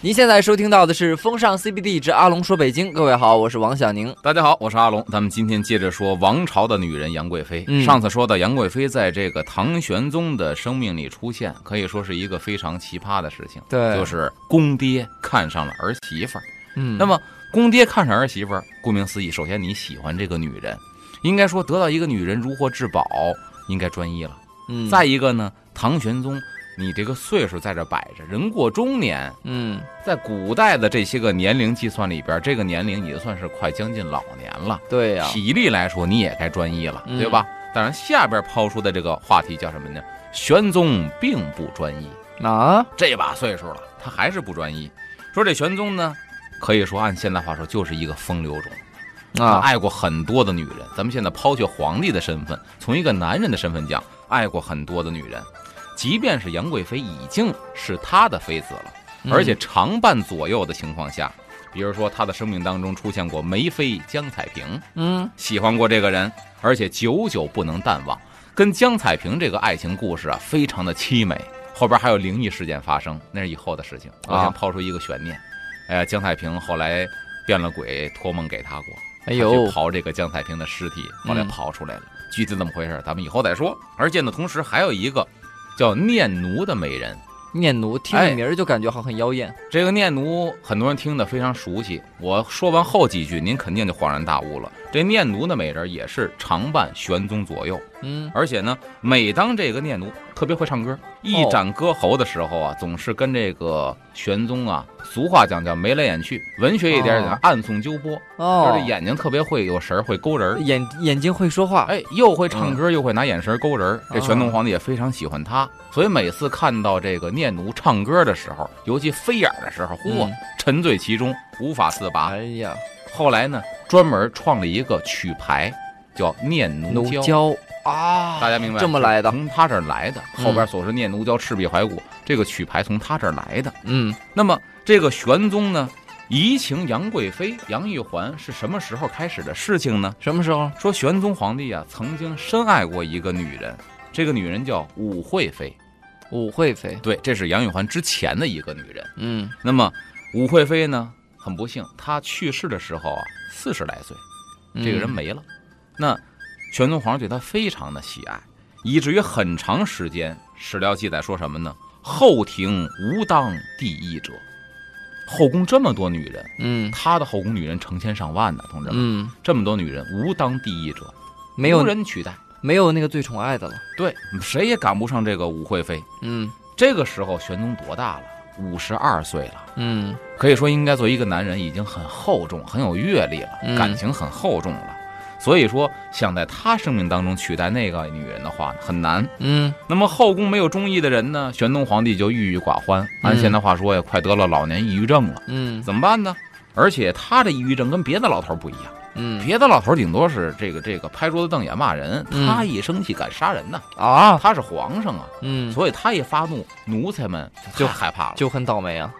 您现在收听到的是《风尚 CBD 之阿龙说北京》，各位好，我是王小宁。大家好，我是阿龙。咱们今天接着说王朝的女人杨贵妃。嗯上次说到杨贵妃在这个唐玄宗的生命里出现，可以说是一个非常奇葩的事情，对就是公爹看上了儿媳妇儿。嗯，那么公爹看上儿媳妇儿，顾名思义，首先你喜欢这个女人，应该说得到一个女人如获至宝，应该专一了。嗯，再一个呢，唐玄宗，你这个岁数在这摆着，人过中年，嗯在古代的这些个年龄计算里边，这个年龄已经算是快将近老年了。对呀、体力来说，你也该专一了，嗯对吧？当然，下边抛出的这个话题叫什么呢？玄宗并不专一，啊，这把岁数了，他还是不专一。说这玄宗呢，可以说按现代话说，就是一个风流种。他啊，爱过很多的女人。咱们现在抛却皇帝的身份，从一个男人的身份讲，爱过很多的女人。即便是杨贵妃已经是他的妃子了，嗯而且常伴左右的情况下，比如说他的生命当中出现过梅妃江彩萍，嗯喜欢过这个人，而且久久不能淡忘。跟江彩萍这个爱情故事啊，非常的凄美，后边还有灵异事件发生，那是以后的事情。我啊先抛出一个悬念，哎呀，江彩萍后来变了鬼，托梦给他过，哎呦去刨这个江彩萍的尸体，后来嗯刨出来了，具体怎么回事，咱们以后再说。而且呢，同时还有一个叫念奴的美人，念奴听哎这名儿就感觉好很妖艳。这个念奴很多人听得非常熟悉，我说完后几句，您肯定就恍然大悟了。这念奴的美人也是常伴玄宗左右，嗯而且呢，每当这个念奴特别会唱歌，一展歌喉的时候啊，总是跟这个玄宗啊，俗话讲叫眉来眼去，文学一点讲哦暗送秋波，就哦是这，眼睛特别会有神儿，会勾人儿。眼眼睛会说话。哎，又会唱歌，又会拿眼神勾人儿。这哦玄宗皇帝也非常喜欢他，所以每次看到这个念奴唱歌的时候，尤其飞眼儿的时候，嚯嗯，沉醉其中，无法自拔。哎呀，后来呢，专门创了一个曲牌，叫念奴娇。啊，大家明白？这么来的。从他这儿来的。嗯后边所说念奴娇，赤壁怀古，这个曲牌从他这儿来的。嗯那么这个玄宗呢，移情杨贵妃、杨玉环是什么时候开始的事情呢？什么时候？说玄宗皇帝啊，曾经深爱过一个女人，这个女人叫武惠妃。武惠妃。对，这是杨玉环之前的一个女人。嗯那么武惠妃呢，很不幸，她去世的时候啊，四十来岁，这个人嗯没了。那玄宗皇上对他非常的喜爱，以至于很长时间史料记载说什么呢？后庭无当第一者。后宫这么多女人，嗯他的后宫女人成千上万呢，同志们，嗯，这么多女人无当第一者，没有人取代。没有那个最宠爱的了。对，谁也赶不上这个武惠妃。嗯这个时候，玄宗多大了？五十二岁了，嗯可以说应该作为一个男人已经很厚重、很有阅历了，嗯感情很厚重了。所以说，想在他生命当中取代那个女人的话很难。嗯那么后宫没有中意的人呢，玄宗皇帝就郁郁寡欢。按嗯现在话说呀，快得了老年抑郁症了，嗯怎么办呢？而且他这抑郁症跟别的老头不一样，嗯别的老头顶多是这个这个拍桌子瞪眼骂人，嗯他一生气敢杀人呐，啊，他是皇上啊。嗯，所以他一发怒，奴才们就害怕了，就很倒霉啊。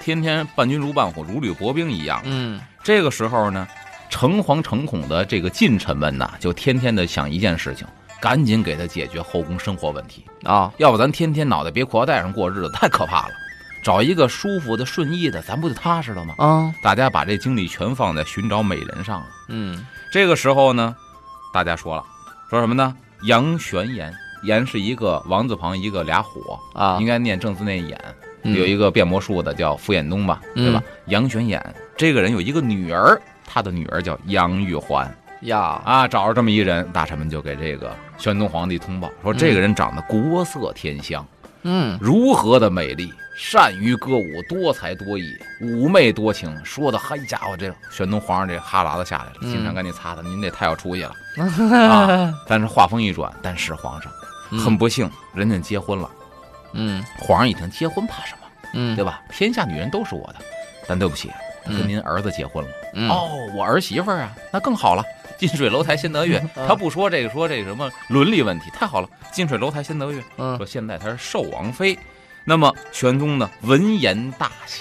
天天伴君如伴虎，如履薄冰一样。嗯这个时候呢，诚惶诚恐的这个近臣们呐，就天天的想一件事情，赶紧给他解决后宫生活问题，啊，要不咱天天脑袋别裤腰带上过日子，太可怕了。找一个舒服的、顺意的，咱不就踏实了吗？啊，大家把这精力全放在寻找美人上了。嗯这个时候呢，大家说了，说什么呢？杨玄言，言是一个王字旁一个俩火，啊应，该念正字念眼。嗯有一个变魔术的叫傅衍东吧，对吧？杨玄琰这个人有一个女儿，他的女儿叫杨玉环呀，啊。找着这么一人，大臣们就给这个玄宗皇帝通报说，这个人长得国色天香，嗯如何的美丽，善于歌舞，多才多艺，妩媚多情。说的，嗨家伙，这玄宗皇上这哈喇子下来了，经常赶紧擦擦，您这太有出息了 啊！但是话锋一转，但是皇上很不幸，人家结婚了。嗯皇上一听，结婚怕什么？嗯，对吧？天下女人都是我的，但对不起，他跟嗯您儿子结婚了。嗯哦，我儿媳妇儿啊，那更好了。近水楼台先得月，嗯 他不说这个说这个什么伦理问题，太好了。近水楼台先得月，嗯说现在她是寿王妃，那么玄宗呢闻言大喜，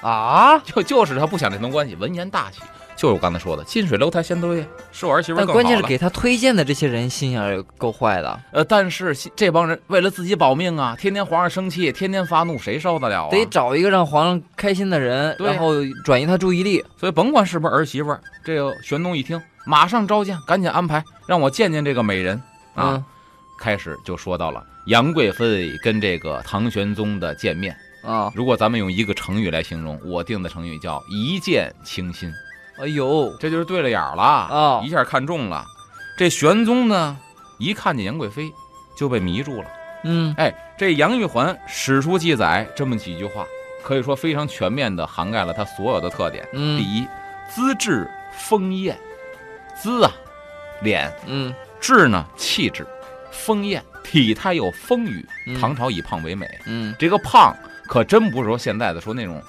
啊，就就是他不想这层关系，闻言大喜，就是我刚才说的，近水楼台先得月，是我儿媳妇但更好了关键是给他推荐的这些人心眼儿也够坏的，呃，但是这帮人为了自己保命啊，天天皇上生气，天天发怒，谁受得了啊？得找一个让皇上开心的人，然后转移他注意力。所以甭管是不是儿媳妇儿，这个玄宗一听，马上召见，赶紧安排，让我见见这个美人啊。嗯开始就说到了杨贵妃跟这个唐玄宗的见面。啊，如果咱们用一个成语来形容，我定的成语叫一见倾心，哎呦，这就是对了眼儿了哦一下看中了。这玄宗呢，一看见杨贵妃就被迷住了。嗯哎，这杨玉环史书记载这么几句话，可以说非常全面的涵盖了她所有的特点。嗯第嗯一，资质丰艳，姿啊，脸；嗯质呢，气质；丰艳，体态又丰腴。嗯唐朝以胖为美，嗯，这个胖可真不是说现在的说那种，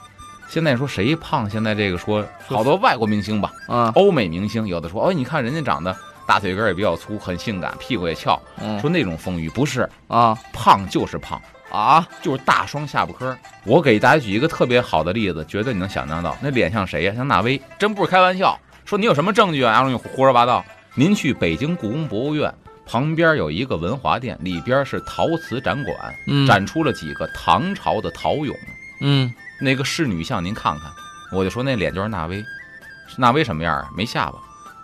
现在说谁胖？现在这个说好多外国明星吧，啊欧美明星有的说，哦，你看人家长得大腿根儿也比较粗，很性感，屁股也翘，嗯说那种丰腴不是啊胖就是胖。啊，就是大双下巴颏儿。我给大家举一个特别好的例子，绝对你能想象到，那脸像谁呀、像纳威，真不是开玩笑。说你有什么证据啊？阿龙，你胡说八道。您去北京故宫博物院旁边有一个文华殿，里边是陶瓷展馆，嗯展出了几个唐朝的陶俑，嗯那个侍女像您看看。我就说那脸就是纳威，纳威什么样啊？没下巴，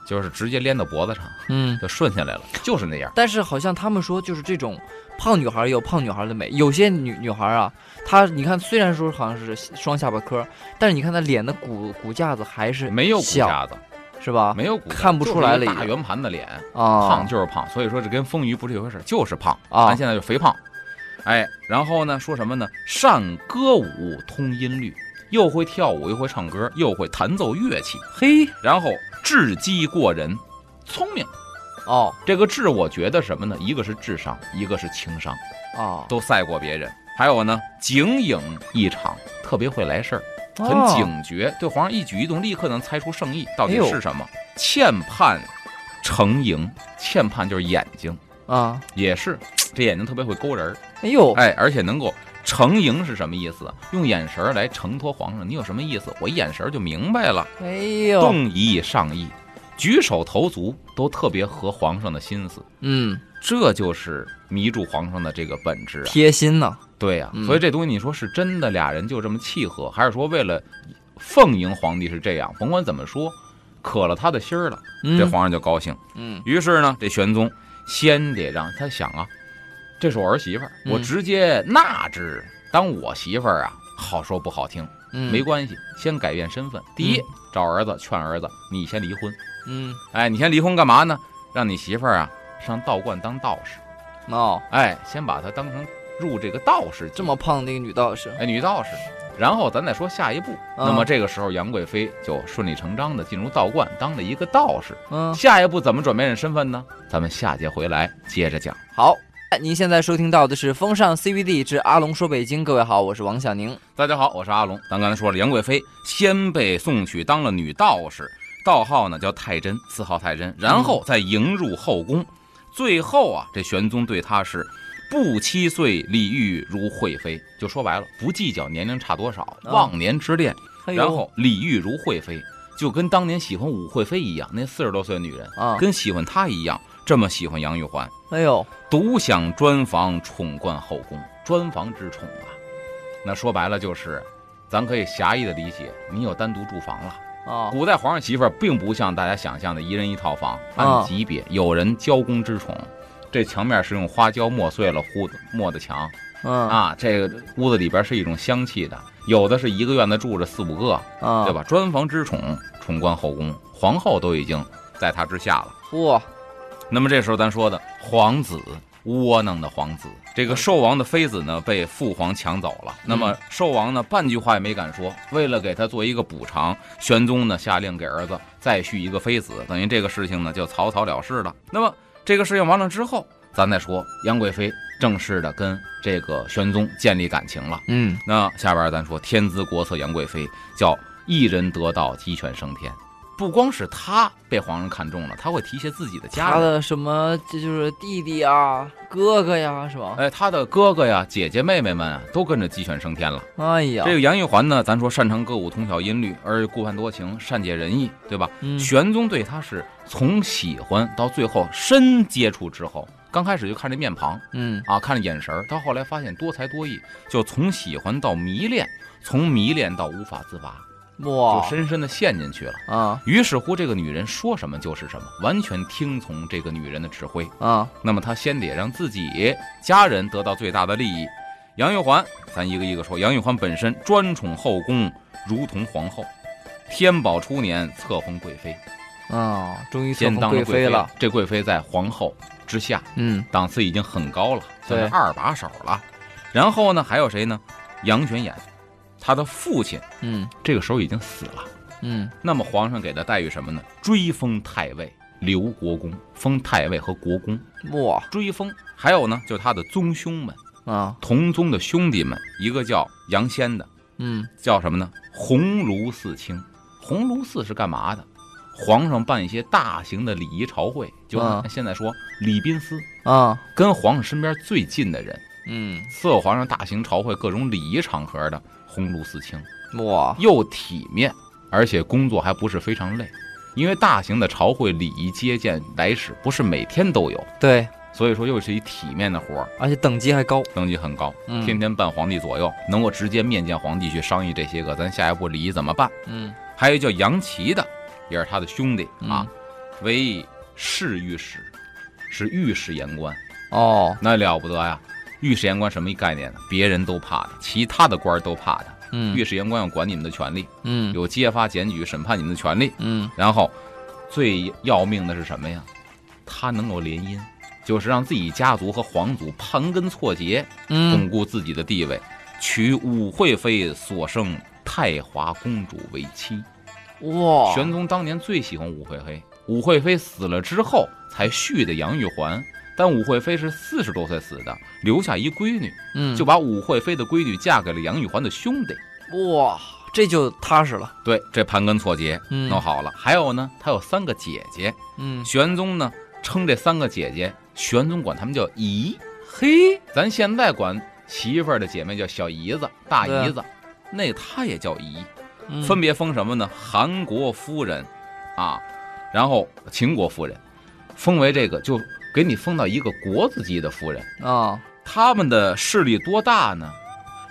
就是直接连到脖子上嗯，就顺下来了，就是那样。但是好像他们说就是这种胖女孩也有胖女孩的美，有些女女孩啊，她你看虽然说好像是双下巴颏，但是你看她脸的骨骨架子还是没有骨架子，是吧？没有骨架，看不出来了大圆盘的脸。啊，胖就是胖，所以说这跟丰腴不是一回事，就是胖啊咱现在就肥胖。哎，然后呢，说什么呢？善歌舞，通音律，又会跳舞，又会唱歌，又会弹奏乐器，嘿然后智机过人，聪明。哦这个智，我觉得什么呢？一个是智商，一个是情商，哦，都赛过别人。还有呢，警影异常，特别会来事儿，很哦警觉，对皇上一举一动立刻能猜出圣意，到底是什么？欠盼成盈，欠盼就是眼睛。啊，也是，这眼睛特别会勾人儿，哎呦，哎，而且能够承迎是什么意思？用眼神来承托皇上，你有什么意思？我一眼神就明白了。哎呦，动仪上意，举手投足都特别合皇上的心思，嗯，这就是迷住皇上的这个本质啊。贴心呢，对呀、嗯所以这东西你说是真的，俩人就这么契合，还是说为了奉迎皇帝是这样？甭管怎么说，可了他的心儿了，嗯这皇上就高兴。嗯于是呢，这玄宗先得让他想啊，这是我儿媳妇儿，嗯我直接纳之当我媳妇儿啊，好说不好听，嗯，没关系，先改变身份。第一，找儿子劝儿子，你先离婚。嗯哎，你先离婚干嘛呢？让你媳妇儿啊上道观当道士。哦，哎，先把她当成入这个道士，这么胖的一个女道士，哎女道士。然后咱再说下一步，嗯那么这个时候杨贵妃就顺理成章的进入道观，当了一个道士。嗯，下一步怎么转变身份呢？咱们下节回来接着讲。好。您现在收听到的是《风尚 CBD 之阿龙说北京》，各位好，我是王小宁。大家好，我是阿龙。咱刚才说了，杨贵妃先被送去当了女道士，道号呢叫太真，四号太真，然后再迎入后宫。最后啊，这玄宗对她是不七岁礼遇如惠妃，就说白了，不计较年龄差多少，啊忘年之恋，然后礼遇如惠妃，就跟当年喜欢武惠妃一样，那四十多岁的女人，啊，跟喜欢她一样，这么喜欢杨玉环。哎呦，独享专房，宠冠后宫，专房之宠啊。那说白了就是，咱可以狭义的理解，你有单独住房了。啊，古代皇上媳妇儿并不像大家想象的一人一套房，啊按级别，有人交公之宠，这墙面是用花椒磨碎了糊的磨的墙嗯啊，这个屋子里边是一种香气的，有的是一个院子住着四五个，啊，对？吧？专房之宠，宠冠后宫，皇后都已经在他之下了。嚯，那么这时候咱说的皇子，窝囊的皇子，这个寿王的妃子呢被父皇抢走了。那么寿王呢半句话也没敢说，为了给他做一个补偿，玄宗呢下令给儿子再续一个妃子，等于这个事情呢就草草了事了。那么这个事情完了之后，咱再说杨贵妃正式的跟这个玄宗建立感情了。嗯那下边咱说天姿国色杨贵妃，叫一人得道鸡犬升天。不光是他被皇上看中了，他会提携自己的家他。的什么，这就是弟弟啊、哥哥呀，是吧？哎，他的哥哥呀、姐姐、妹妹们啊，都跟着鸡犬升天了。哎呀，这个杨玉环呢，咱说擅长歌舞，通晓音律，而顾盼多情，善解人意，对吧？嗯玄宗对他是从喜欢到最后深接触之后，刚开始就看这面庞嗯啊，看着眼神儿，到后来发现多才多艺，就从喜欢到迷恋，从迷恋到无法自拔，就深深的陷进去了。啊于是乎，这个女人说什么就是什么，完全听从这个女人的指挥。啊那么他先得让自己家人得到最大的利益。杨玉环，咱一个一个说。杨玉环本身专宠后宫，如同皇后。天宝初年册封贵妃，啊，终于册封先当了贵妃了。。这贵妃在皇后之下，嗯档次已经很高了，算是二把手了。然后呢，还有谁呢？杨玄琰，他的父亲嗯这个时候已经死了。嗯那么皇上给的待遇什么呢？追封太尉、留国公，封太尉和国公。哇追封，还有呢，就是他的宗兄们，啊同宗的兄弟们，一个叫杨仙的，嗯叫什么呢？鸿胪寺卿。鸿胪寺是干嘛的？皇上办一些大型的礼仪朝会，就现在说礼宾司，啊跟皇上身边最近的人，嗯伺候皇上大型朝会、各种礼仪场合的鸿胪寺卿，哇又体面，而且工作还不是非常累，因为大型的朝会、礼仪接见来使不是每天都有，对，所以说又是一体面的活儿。而且等级还高。等级很高，嗯天天伴皇帝左右，能够直接面见皇帝去商议这些个咱下一步礼仪怎么办。嗯还有叫杨琦的，也是他的兄弟嗯啊，为侍御史，是御史言官，哦那了不得呀！御史言官什么一概念呢？别人都怕他，其他的官儿都怕他。嗯御史言官要管你们的权利，嗯有揭发、检举、审判你们的权利。嗯然后，最要命的是什么呀？他能够联姻，就是让自己家族和皇族盘根错节，嗯巩固自己的地位，娶武惠妃所生太华公主为妻。哇玄宗当年最喜欢武惠妃，武惠妃死了之后才续的杨玉环，但武惠妃是四十多岁死的，留下一闺女，嗯就把武惠妃的闺女嫁给了杨玉环的兄弟。哇这就踏实了。对，这盘根错节嗯弄好了。还有呢，他有三个姐姐，嗯玄宗呢称这三个姐姐，玄宗管他们叫姨。嘿，咱现在管媳妇儿的姐妹叫小姨子、大姨子，那她也叫姨。嗯分别封什么呢？韩国夫人，啊，然后秦国夫人，封为这个就给你封到一个国字级的夫人。啊他们的势力多大呢？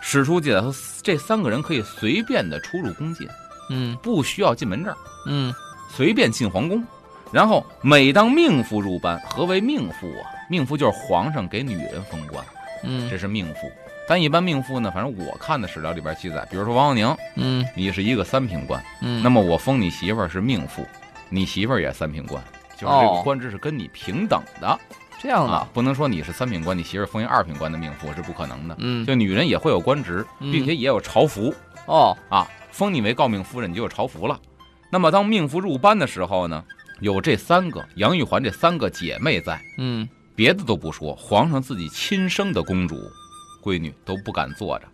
史书记载说，这三个人可以随便的出入宫禁，嗯不需要进门证，嗯随便进皇宫。然后每当命妇入班，何为命妇啊？命妇就是皇上给女人封官，嗯这是命妇。但一般命妇呢，反正我看的史料里边记载，比如说王阳宁，嗯你是一个三品官。嗯那么我封你媳妇儿是命妇，你媳妇儿也三品官，就是这个哦官职是跟你平等的、这样的，啊不能说你是三品官，你媳妇封一二品官的命妇是不可能的。嗯就女人也会有官职，嗯并且也有朝服哦啊，封你为诰命夫人，你就有朝服了。那么当命妇入班的时候呢，有这三个杨玉环这三个姐妹在，嗯别的都不说，皇上自己亲生的公主、闺女都不敢坐着，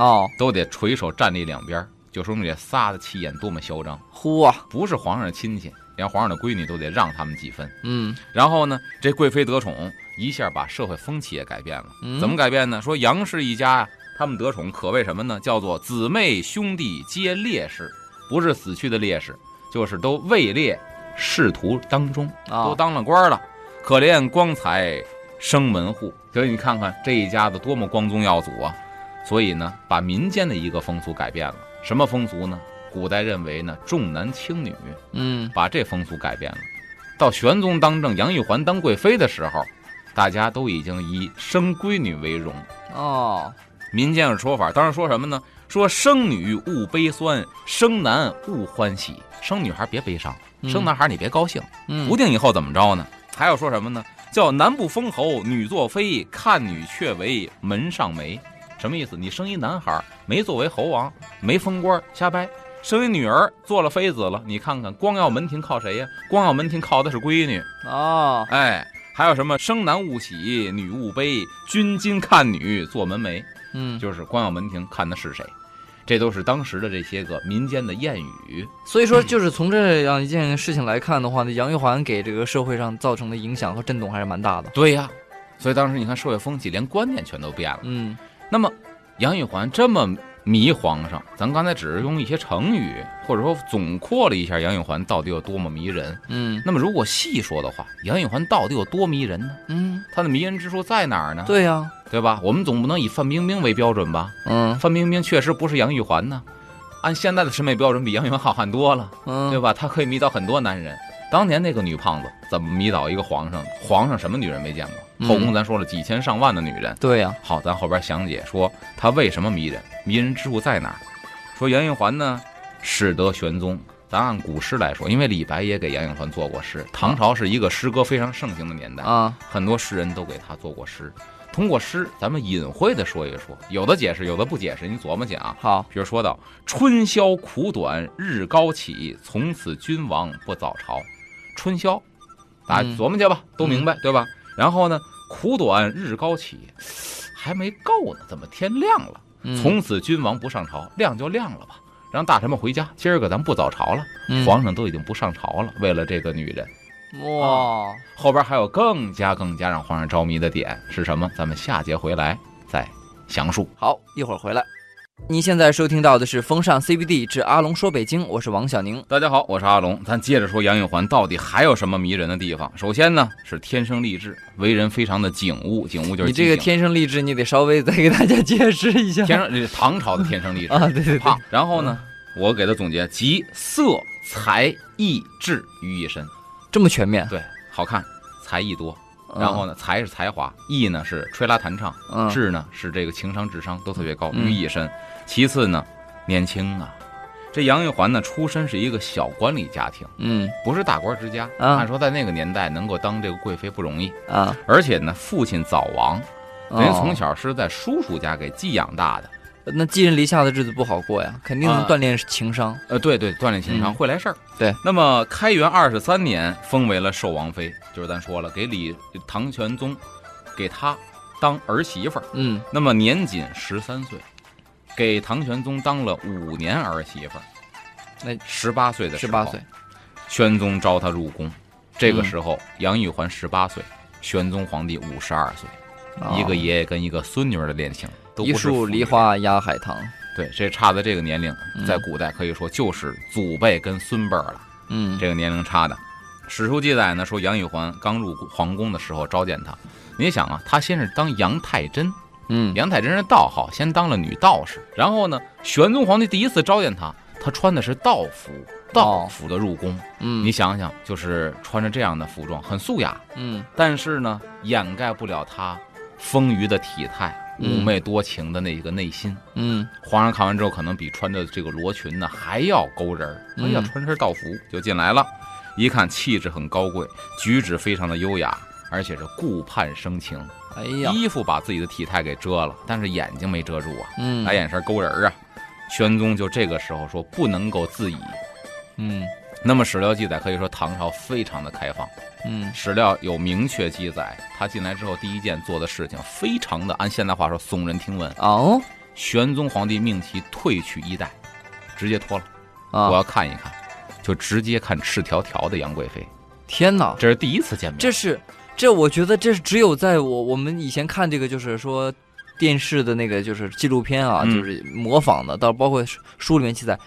哦都得垂手站立两边，就说明这仨的气焰多么嚣张。呼啊不是皇上的亲戚，连皇上的闺女都得让他们几分。嗯然后呢，这贵妃得宠，一下把社会风气也改变了。嗯怎么改变呢？说杨氏一家呀，他们得宠可谓什么呢？叫做姊妹兄弟皆烈士，不是死去的烈士，就是都位列仕途当中，啊都当了官了。可怜光彩生门户，所以你看看这一家子多么光宗耀祖啊！所以呢，把民间的一个风俗改变了。什么风俗呢？古代认为呢，重男轻女，嗯把这风俗改变了。到玄宗当政，杨玉环当贵妃的时候，大家都已经以生闺女为荣。哦民间有说法，当时说什么呢？说生女勿悲酸，生男勿欢喜。生女孩别悲伤，嗯生男孩你别高兴。嗯不定以后怎么着呢？还有说什么呢？叫男不封侯，女作妃，看女却为门上梅。什么意思？你生一男孩没作为侯王，没封官，瞎掰；生为女儿做了妃子了，你看看光耀门庭靠谁呀？光耀门庭靠的是闺女。哦哎，还有什么生男勿喜，女勿悲，君今看女做门楣，嗯就是光耀门庭看的是谁。这都是当时的这些个民间的谚语。所以说，就是从这样一件事情来看的话呢，杨玉环给这个社会上造成的影响和震动还是蛮大的。对呀，所以当时你看社会风气，连观念全都变了。嗯那么杨玉环这么迷皇上，咱刚才只是用一些成语，或者说总括了一下杨玉环到底有多么迷人。嗯那么如果细说的话，杨玉环到底有多迷人呢？嗯，她的迷人之处在哪儿呢？对呀、对吧？我们总不能以范冰冰为标准吧？嗯范冰冰确实不是杨玉环呢，按现在的审美标准，比杨玉环好看多了，嗯，对吧？她可以迷倒很多男人。当年那个女胖子怎么迷倒一个皇上？皇上什么女人没见过？嗯后宫咱说了几千上万的女人。对呀、好，咱后边详解说她为什么迷人，迷人之处在哪儿？说杨玉环呢，始得玄宗。咱按古诗来说，因为李白也给杨玉环做过诗，唐朝是一个诗歌非常盛行的年代，啊，很多诗人都给他做过诗。通过诗，咱们隐晦的说一说，有的解释，有的不解释，你琢磨去啊。好，比如说到“春宵苦短日高起，从此君王不早朝”，春宵，大家嗯琢磨去吧，都明白对吧？然后呢，苦短日高起，还没够呢，怎么天亮了？嗯从此君王不上朝，亮就亮了吧，让大臣们回家。今儿个咱不早朝了，嗯皇上都已经不上朝了，为了这个女人。哇，后边还有更加更加让皇上着迷的点是什么？咱们下节回来再详述。好，一会儿回来。您现在收听到的是风尚 CBD 之阿龙说北京，我是王小宁。大家好，我是阿龙，咱接着说杨玉环到底还有什么迷人的地方？首先呢是天生丽质，为人非常的景物，景物就是你这个天生丽质，你得稍微再给大家解释一下。天生这是唐朝的天生丽质 啊，对对对胖。然后呢，我给他总结集色才艺智于一身，这么全面。对，好看，才艺多。嗯然后呢，才是才华，艺呢是吹拉弹唱，嗯，智呢是这个情商智商都特别高，嗯于一身。其次呢，年轻啊。这杨玉环呢，出身是一个小官吏家庭，嗯不是大官之家。啊按说在那个年代能够当这个贵妃不容易，啊，而且呢，父亲早亡，等于哦从小是在叔叔家给寄养大的。那寄人篱下的日子不好过呀，肯定能啊锻炼情商。呃，对对，锻炼情商、嗯会来事儿。对，那么开元二十三年封为了寿王妃，就是咱说了，给李唐玄宗给他当儿媳妇儿。嗯那么年仅十三岁，给唐玄宗当了五年儿媳妇儿。那十八岁的时候，十八岁，玄宗招她入宫。这个嗯时候，杨玉环十八岁，玄宗皇帝五十二岁，哦一个爷爷跟一个孙女儿的恋情，都一树梨花压海棠。对，这差的这个年龄，嗯在古代可以说就是祖辈跟孙辈儿了。嗯，这个年龄差的。史书记载呢，说杨玉环刚入皇宫的时候召见他，你想啊，他先是当杨太真，嗯杨太真是道号，先当了女道士。然后呢，玄宗皇帝第一次召见他，他穿的是道服，道服的入宫。嗯，你想想，就是穿着这样的服装，很素雅，嗯但是呢，掩盖不了他丰腴的体态、嗯妩媚多情的那个内心。嗯皇上看完之后，可能比穿着这个罗裙呢还要勾人儿。哎嗯呀，穿身道服就进来了，一看气质很高贵，举止非常的优雅，而且是顾盼生情。哎呀，衣服把自己的体态给遮了，但是眼睛没遮住啊，嗯来眼神勾人啊。玄宗就这个时候说不能够自已。嗯那么史料记载可以说唐朝非常的开放，嗯史料有明确记载，他进来之后第一件做的事情非常的按现代话说耸人听闻。哦玄宗皇帝命其退去衣带，直接脱了。我啊，要看一看，就直接看赤条条的杨贵妃，天哪！这是第一次见面。这是这，我觉得这是只有在我我们以前看这个，就是说电视的那个就是纪录片啊，嗯就是模仿的，到包括书书里面记载，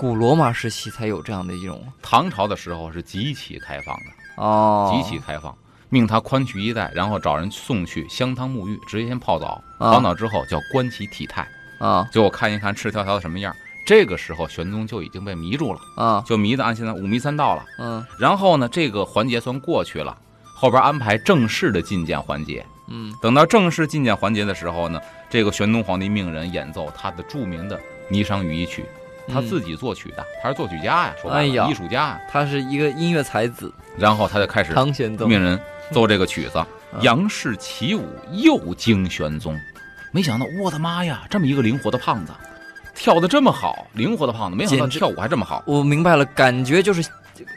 古罗马时期才有这样的一种唐朝的时候是极其开放的，哦，极其开放，命他宽去衣带，然后找人送去香汤沐浴，直接先泡澡，啊泡澡之后叫观其体态，啊就我看一看赤条条的什么样。这个时候玄宗就已经被迷住了，啊就迷的按现在五迷三道了。嗯然后呢，这个环节算过去了，后边安排正式的觐见环节。嗯等到正式觐见环节的时候呢，这个玄宗皇帝命人演奏他的著名的《霓裳羽衣曲》，他自己作曲的，他是作曲家呀，说白了，艺术家呀。他是一个音乐才子，然后他就开始唐玄宗命人奏这个曲子，嗯杨氏起舞又惊玄宗。没想到，我的妈呀，这么一个灵活的胖子，跳的这么好，灵活的胖子，没想到跳舞还这么好。我明白了，感觉就是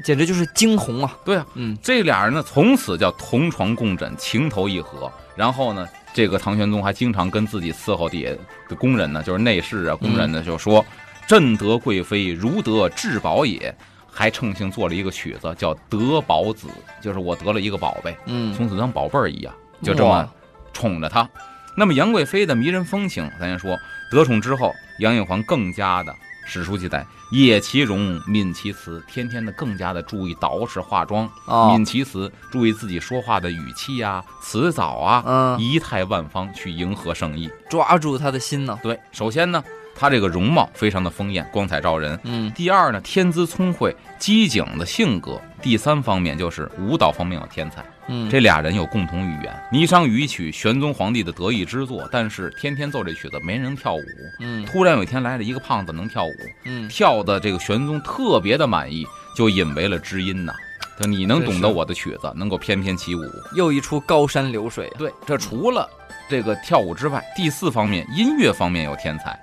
简直就是惊鸿啊！对啊，嗯这俩人呢，从此叫同床共枕，情投意合。然后呢，这个唐玄宗还经常跟自己伺候底下的工人呢，就是内侍啊、工人呢，就说：“朕得贵妃，如得至宝也。”还乘兴做了一个曲子，叫《得宝子》，就是我得了一个宝贝，嗯，从此当宝贝儿一样，就这么宠着她。那么杨贵妃的迷人风情，咱先说，得宠之后，杨玉环更加的，史书记载，野其容，敏其辞，天天的更加的注意捯饬化妆，哦敏，其辞，注意自己说话的语气啊、辞藻啊，嗯，仪态万方去迎合圣意。抓住他的心呢，对，首先呢，她这个容貌非常的丰艳，光彩照人。嗯第二呢，天资聪慧，机警的性格。第三方面就是舞蹈方面有天才。嗯，这俩人有共同语言，《霓裳羽衣曲》玄宗皇帝的得意之作，但是天天奏这曲子没人跳舞。嗯突然有一天来了一个胖子能跳舞，嗯，跳的这个玄宗特别的满意，就引为了知音呐。就你能懂得我的曲子，能够翩翩起舞。又一出高山流水，对，这除了这个跳舞之外，第四方面音乐方面有天才。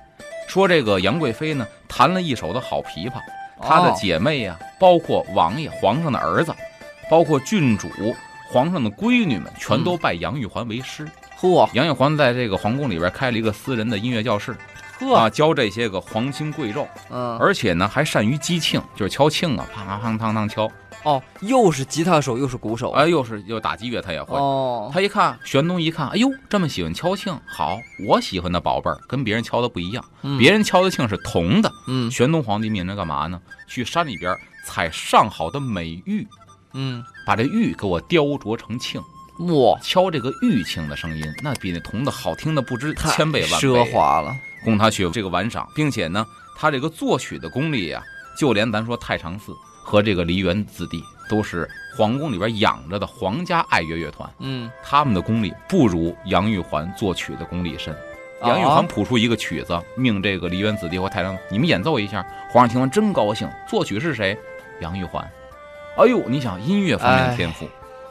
说这个杨贵妃呢，弹了一手的好琵琶，她的哦。姐妹呀、包括王爷、皇上的儿子，包括郡主、皇上的闺女们，全都拜杨玉环为师。嚯。杨玉环在这个皇宫里边开了一个私人的音乐教室呵，啊，教这些个皇亲贵胄，嗯，而且呢还善于击磬，就是敲磬啊，啪啪啪当当敲。哦，又是吉他手又是鼓手，哎，又是又打击乐，他也会。哦，他一看，玄东一看，哎呦，这么喜欢敲磬，好，我喜欢的宝贝儿跟别人敲的不一样，嗯。别人敲的磬是铜的。嗯。玄东皇帝命人干嘛呢？去山里边采上好的美玉，嗯，把这玉给我雕琢成磬，哇，敲这个玉磬的声音，那比那铜的好听的不知千倍万倍。奢华了，供他去这个玩赏，并且呢，他这个作曲的功力呀、就连咱说太常寺和这个梨园子弟，都是皇宫里边养着的皇家爱乐乐团，嗯，他们的功力不如杨玉环作曲的功力深。啊杨玉环谱出一个曲子，命这个梨园子弟或太常，你们演奏一下。皇上听完真高兴。作曲是谁？杨玉环。哎呦，你想音乐方面的天赋，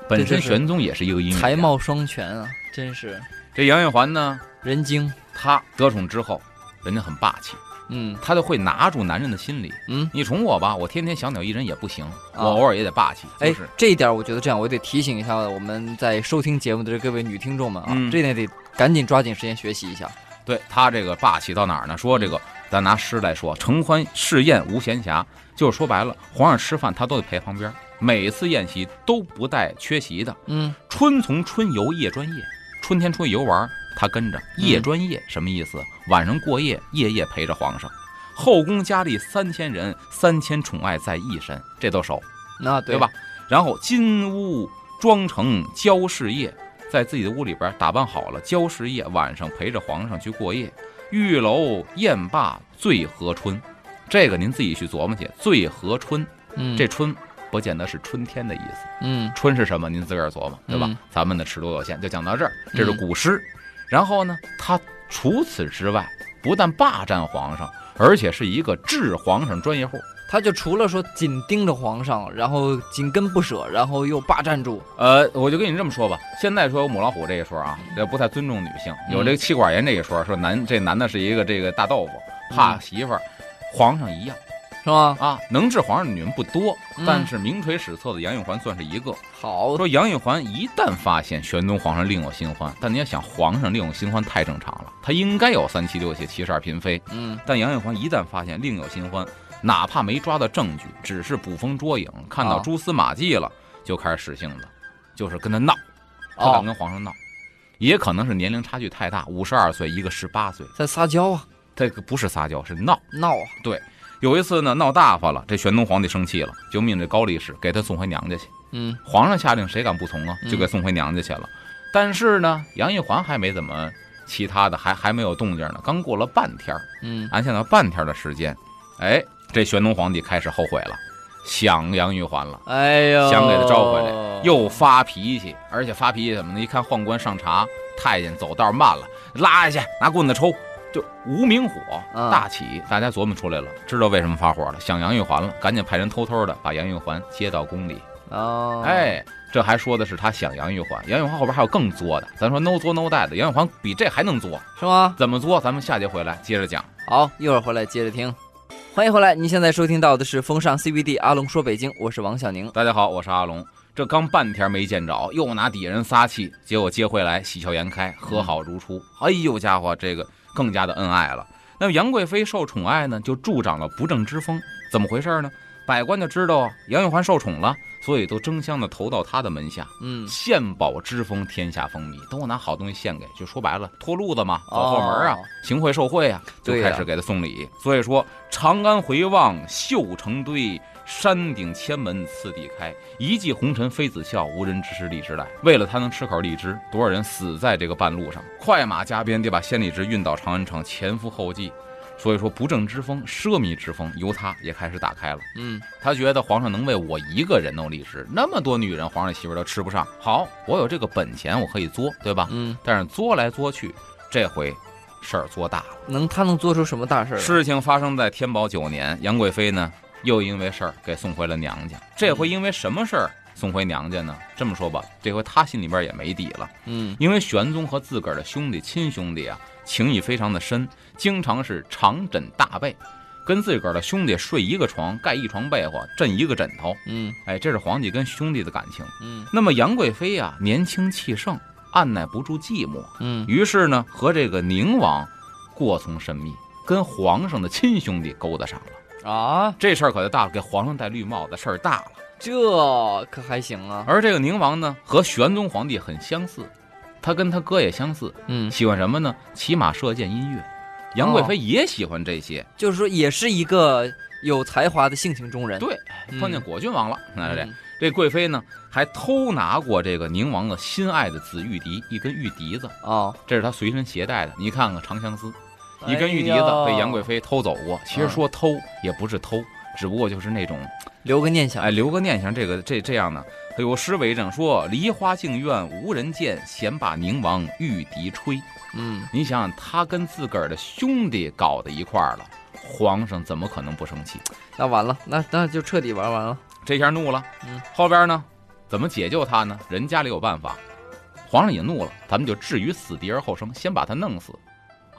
本身玄宗也是一个音乐才。貌双全啊，真是这杨玉环呢，人精，她得宠之后，人家很霸气。嗯他就会拿住男人的心理。嗯，你宠我吧，我天天小鸟依人也不行，我啊偶尔也得霸气。哎就是，这一点我觉得这样，我得提醒一下我们在收听节目的这各位女听众们啊，嗯这点得赶紧抓紧时间学习一下。对他这个霸气到哪儿呢？说这个，咱拿诗来说，承欢侍宴无闲暇，就是说白了，皇上吃饭他都得陪旁边，每次宴席都不带缺席的。嗯春从春游夜专夜，春天出去游玩，他跟着；嗯夜专夜什么意思？晚上过夜，夜夜陪着皇上。后宫佳丽三千人，三千宠爱在一身，这都熟。那对吧？？然后金屋妆成娇侍夜，在自己的屋里边打扮好了，娇侍夜，晚上陪着皇上去过夜。玉楼宴罢醉和春，这个您自己去琢磨去。醉和春，嗯，这春不见得是春天的意思，嗯春是什么？您自个儿琢磨，对吧？嗯咱们的尺度有限，就讲到这儿。这是嗯古诗。然后呢，他除此之外，不但霸占皇上，而且是一个治皇上专业户。他就除了说紧盯着皇上，然后紧跟不舍，然后又霸占住，呃，我就跟你这么说吧，现在说有母老虎这一说啊，这不太尊重女性；有这个妻管严这一说，说男这男的是一个这个大豆腐，怕媳妇儿。皇上一样是吗？啊，能治皇上的女人不多，嗯但是名垂史册的杨玉环算是一个。好，说杨玉环一旦发现玄宗皇上另有新欢，但你要想皇上另有新欢太正常了，他应该有三妻六妾、七十二嫔妃。嗯但杨玉环一旦发现另有新欢，哪怕没抓到证据，只是捕风捉影，看到啊蛛丝马迹了，就开始使性子，就是跟他闹。他敢哦，跟皇上闹，也可能是年龄差距太大，五十二岁，一个十八岁，在撒娇啊，这个不是撒娇，是闹。闹啊，有一次呢，闹大发了，这玄宗皇帝生气了，就命这高力士给他送回娘家去。嗯皇上下令，谁敢不从啊？嗯就给送回娘家去了。但是呢，杨玉环还没怎么其他的，还还没有动静呢。刚过了半天儿，嗯按现在半天的时间，哎，这玄宗皇帝开始后悔了，想杨玉环了。哎呦，想给他招回来，又发脾气，而且发脾气怎么呢？一看宦官上茶，太监走道慢了，拉下去拿棍子抽，就无名火嗯大起。大家琢磨出来了，知道为什么发火了，想杨玉环了，赶紧派人偷偷的把杨玉环接到宫里。哦，，哎，这还说的是他想杨玉环，杨玉环后边还有更作的，咱说 no 作 no 带的，杨玉环比这还能作，是吗？怎么作？咱们下节回来接着讲。好，一会儿回来接着听。欢迎回来，您现在收听到的是风尚 CBD 阿龙说北京，我是王小宁。大家好，我是阿龙。这刚半天没见着，又拿底下人撒气，结果接回来喜笑颜开，和好如初。哎呦家伙，这个更加的恩爱了。那么杨贵妃受宠爱呢，就助长了不正之风。怎么回事呢？百官就知道杨玉环受宠了，所以都争相的投到他的门下。嗯，献宝之风，天下风靡，都拿好东西献给，就说白了，脱路子嘛，走后门啊，行贿受贿啊，就开始给他送礼。所以说，长安回望绣成堆。山顶千门次第开，一骑红尘妃子笑，无人知是荔枝来。为了他能吃口荔枝，多少人死在这个半路上？快马加鞭得把鲜荔枝运到长安城，前赴后继。所以说，不正之风、奢靡之风，由他也开始打开了。嗯，他觉得皇上能为我一个人弄荔枝，那么多女人，皇上媳妇都吃不上。好，我有这个本钱，我可以作，对吧？嗯，但是作来作去，这回事儿做大了。能他能做出什么大事儿？事情发生在天宝九年，杨贵妃呢？又因为事儿给送回了娘家，这回因为什么事儿送回娘家呢？这么说吧，这回他心里边也没底了。嗯，因为玄宗和自个儿的兄弟亲兄弟啊，情谊非常的深，经常是长枕大被，跟自个儿的兄弟睡一个床，盖一床被窝，枕一个枕头。嗯，哎，这是皇帝跟兄弟的感情。嗯，那么杨贵妃啊，年轻气盛，按耐不住寂寞，嗯，于是呢，和这个宁王过从甚密，跟皇上的亲兄弟勾搭上了。啊，这事儿可就大了，给皇上戴绿帽子，事儿大了。这可还行啊。而这个宁王呢，和玄宗皇帝很相似，他跟他哥也相似，嗯，喜欢什么呢？骑马、射箭、音乐。杨贵妃也喜欢这些，就是说，也是一个有才华的性情中人。对，碰见果郡王了。那这这贵妃呢，还偷拿过这个宁王的心爱的紫玉笛，一根玉笛子哦，这是他随身携带的。你看看长相思。一根玉笛子被杨贵妃偷走过，其实说偷也不是偷，只不过就是那种留个念想，哎，留个念想。这个这这样呢，有诗为证，说梨花镜院无人见，闲把宁王玉笛吹。嗯，你想想，他跟自个儿的兄弟搞到一块儿了，皇上怎么可能不生气？那完了，那那就彻底玩完了。这下怒了，嗯，后边呢，怎么解救他呢？人家里有办法，皇上也怒了，咱们就置于死地而后生，先把他弄死。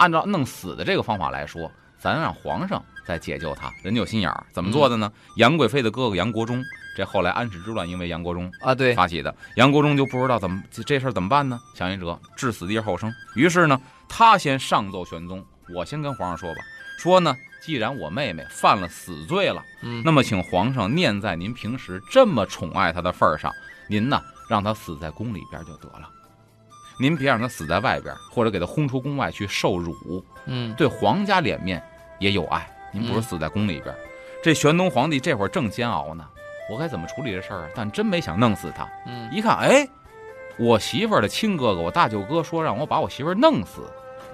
按照弄死的这个方法来说，咱让皇上再解救他，人家有心眼儿，怎么做的呢？杨贵妃的哥哥杨国忠，这后来安史之乱因为杨国忠啊对发起的，杨国忠就不知道怎么这事儿怎么办呢？想一辙，置死地而后生。于是呢，他先上奏玄宗，我先跟皇上说吧，说呢，既然我妹妹犯了死罪了，嗯，那么请皇上念在您平时这么宠爱她的份儿上，您呢让她死在宫里边就得了。您别让他死在外边，或者给他轰出宫外去受辱。嗯，对皇家脸面也有碍。您不是死在宫里边。这玄宗皇帝这会儿正煎熬呢，我该怎么处理这事儿啊？但真没想弄死他。嗯，一看，哎，我媳妇儿的亲哥哥，我大舅哥说让我把我媳妇儿弄死，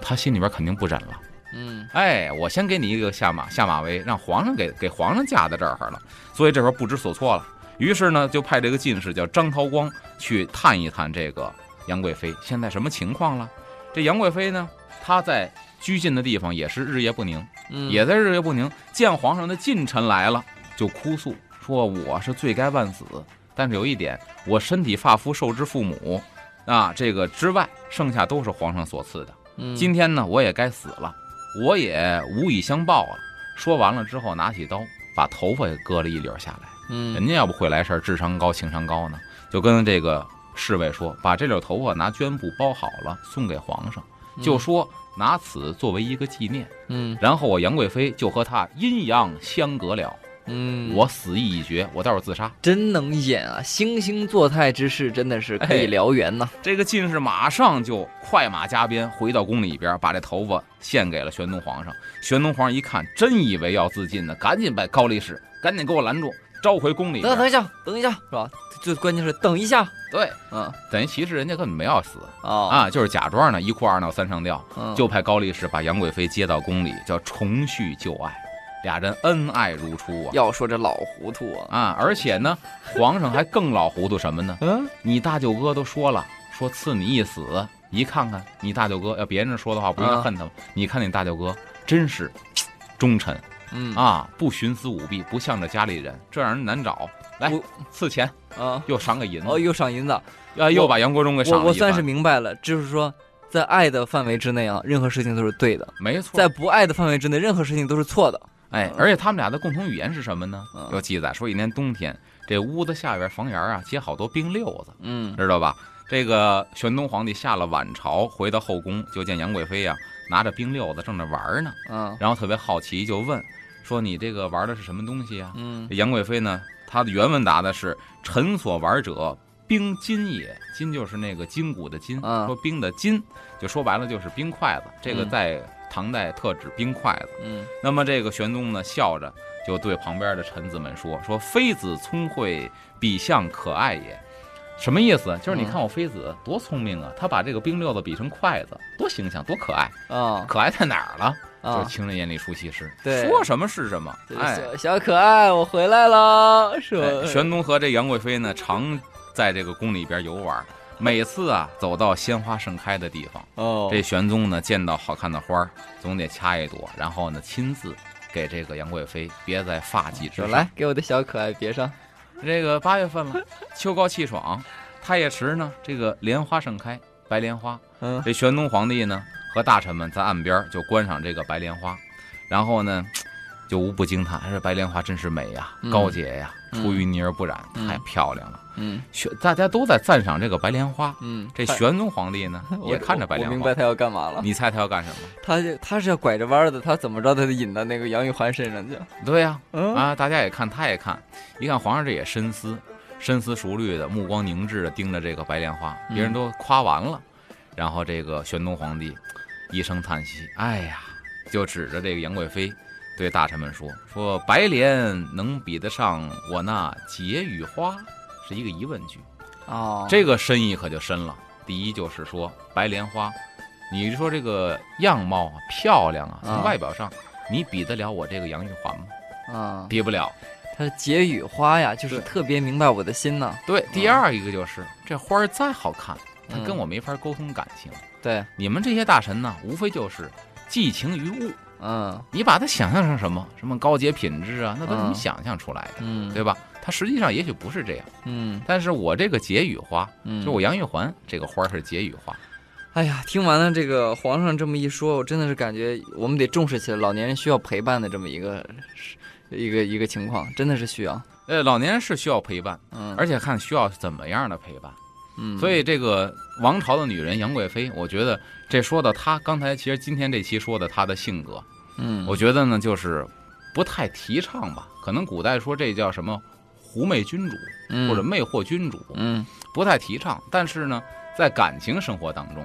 他心里边肯定不忍了。嗯，哎，我先给你一个下马下马威，让皇上给给皇上架在这儿了。所以这会儿不知所措了。于是呢，就派这个进士叫张涛光去探一探这个。杨贵妃现在什么情况了？这杨贵妃呢？她在拘禁的地方也是日夜不宁，也在日夜不宁。见皇上的近臣来了，就哭诉说：“我是罪该万死，但是有一点，我身体发肤受之父母，啊，这个之外，剩下都是皇上所赐的。今天呢，我也该死了，我也无以相报了。”说完了之后，拿起刀把头发也割了一绺下来。嗯，人家要不会来事儿，智商高，情商高呢，就跟这个。侍卫说：“把这绺头发拿绢布包好了，送给皇上，就说拿此作为一个纪念。嗯，然后我杨贵妃就和他阴阳相隔了。嗯，我死意已决，我待会儿自杀。真能演啊！惺惺作态之事真的是可以燎原呐。这个进士马上就快马加鞭回到宫里边，把这头发献给了玄宗皇上。玄宗皇上一看，真以为要自尽呢，赶紧把高力士赶紧给我拦住，召回宫里。等等一下，等一下，是吧？最关键是等一下。”对，嗯，等于其实人家根本没要死啊啊，就是假装呢，一哭二闹三上吊，嗯，就派高力士把杨贵妃接到宫里，叫重续旧爱，俩人恩爱如初啊。要说这老糊涂啊啊，而且呢，皇上还更老糊涂什么呢？嗯，你大舅哥都说了，说赐你一死，一看看你大舅哥，要别人说的话不应该恨他吗？你看你大舅哥真是忠臣，嗯。啊，不徇私舞弊，不向着家里人，这让人难找。来赐钱啊，又赏个银。子哦，又赏银子，啊，又把杨国忠给赏了。我我算是明白了，就是说，在爱的范围之内啊，任何事情都是对的；没错，在不爱的范围之内，任何事情都是错的。哎，而且他们俩的共同语言是什么呢？嗯。有记载说，一年冬天，这屋子下边房檐啊结好多冰溜子，嗯。知道吧？这个玄宗皇帝下了晚朝，回到后宫，就见杨贵妃呀、拿着冰溜子正在玩呢，嗯。然后特别好奇，就问说：“你这个玩的是什么东西啊、嗯杨贵妃呢，她的原文答的是：“臣所玩者，冰金也。金就是那个筋骨的筋，嗯说冰的筋，就说白了就是冰筷子。这个嗯在唐代特指冰筷子。嗯那么这个玄宗呢，笑着就对旁边的臣子们说：“说妃子聪慧，比相可爱也。”什么意思？就是你嗯看我妃子多聪明啊，她把这个冰溜子比成筷子，多形象，多可爱。啊可爱在哪儿了？就！情人眼里出西施，对说什么是什么。哎，小小可爱，我回来了，是玄宗和这杨贵妃呢，常在这个宫里边游玩。每次啊，走到鲜花盛开的地方，哦，这玄宗呢见到好看的花儿，总得掐一朵，然后呢亲自给这个杨贵妃别在发髻之上。来给我的小可爱别上。这个八月份了，秋高气爽，太液池呢，这个莲花盛开，白莲花。嗯这玄宗皇帝呢和大臣们在岸边就观赏这个白莲花，然后呢就无不惊叹，这白莲花真是美呀，嗯高洁呀，嗯出淤泥而不染，嗯太漂亮了。嗯玄大家都在赞赏这个白莲花，嗯，这玄宗皇帝呢也看着白莲花我明白，他要干嘛了。你猜他要干什么？他就他是要拐着弯的，他怎么着他就引到那个杨玉环身上去。对呀、嗯啊，大家也看，他也看，一看皇上这也深思，深思熟虑的，目光凝滞的盯着这个白莲花，别人都夸完了，然后这个玄宗皇帝一声叹息，哎呀，就指着这个杨贵妃对大臣们说：“说白莲能比得上我那解语花？”是一个疑问句，哦，这个深意可就深了。第一就是说白莲花，你说这个样貌啊漂亮啊，从啊外表上，你比得了我这个杨玉环吗？啊，比不了。他的解语花呀，就是特别明白我的心呢。对，第二一个就是这花儿再好看，它嗯跟我没法沟通感情。对，你们这些大神呢，无非就是寄情于物，嗯你把它想象成什么什么高洁品质啊，那都是你嗯想象出来的，嗯，对吧？它实际上也许不是这样。嗯但是我这个解语花，嗯，就我杨玉环这个花是解语花。哎呀，听完了这个皇上这么一说，我真的是感觉我们得重视起来，老年人需要陪伴的这么一个一个一个情况，真的是需要。呃，老年人是需要陪伴，嗯，而且看需要怎么样的陪伴。嗯，所以这个王朝的女人杨贵妃，我觉得这说到她刚才其实今天这期说的她的性格，嗯，我觉得呢就是不太提倡吧。可能古代说这叫什么狐媚君主嗯或者魅惑君主，嗯不太提倡。但是呢，在感情生活当中，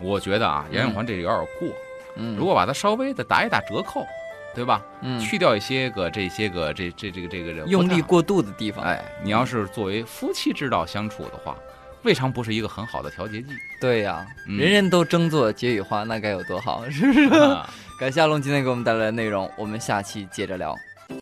我觉得啊，杨玉环这个有点过。嗯，如果把它稍微的打一打折扣，对吧？嗯去掉一些个这些个这这这个这个人用力，过度的地方，哎，你要是作为夫妻之道相处的话，未尝不是一个很好的调节剂。对呀，嗯人人都争做解语花，那该有多好，是不是？啊 感谢阿龙今天给我们带来的内容，我们下期接着聊。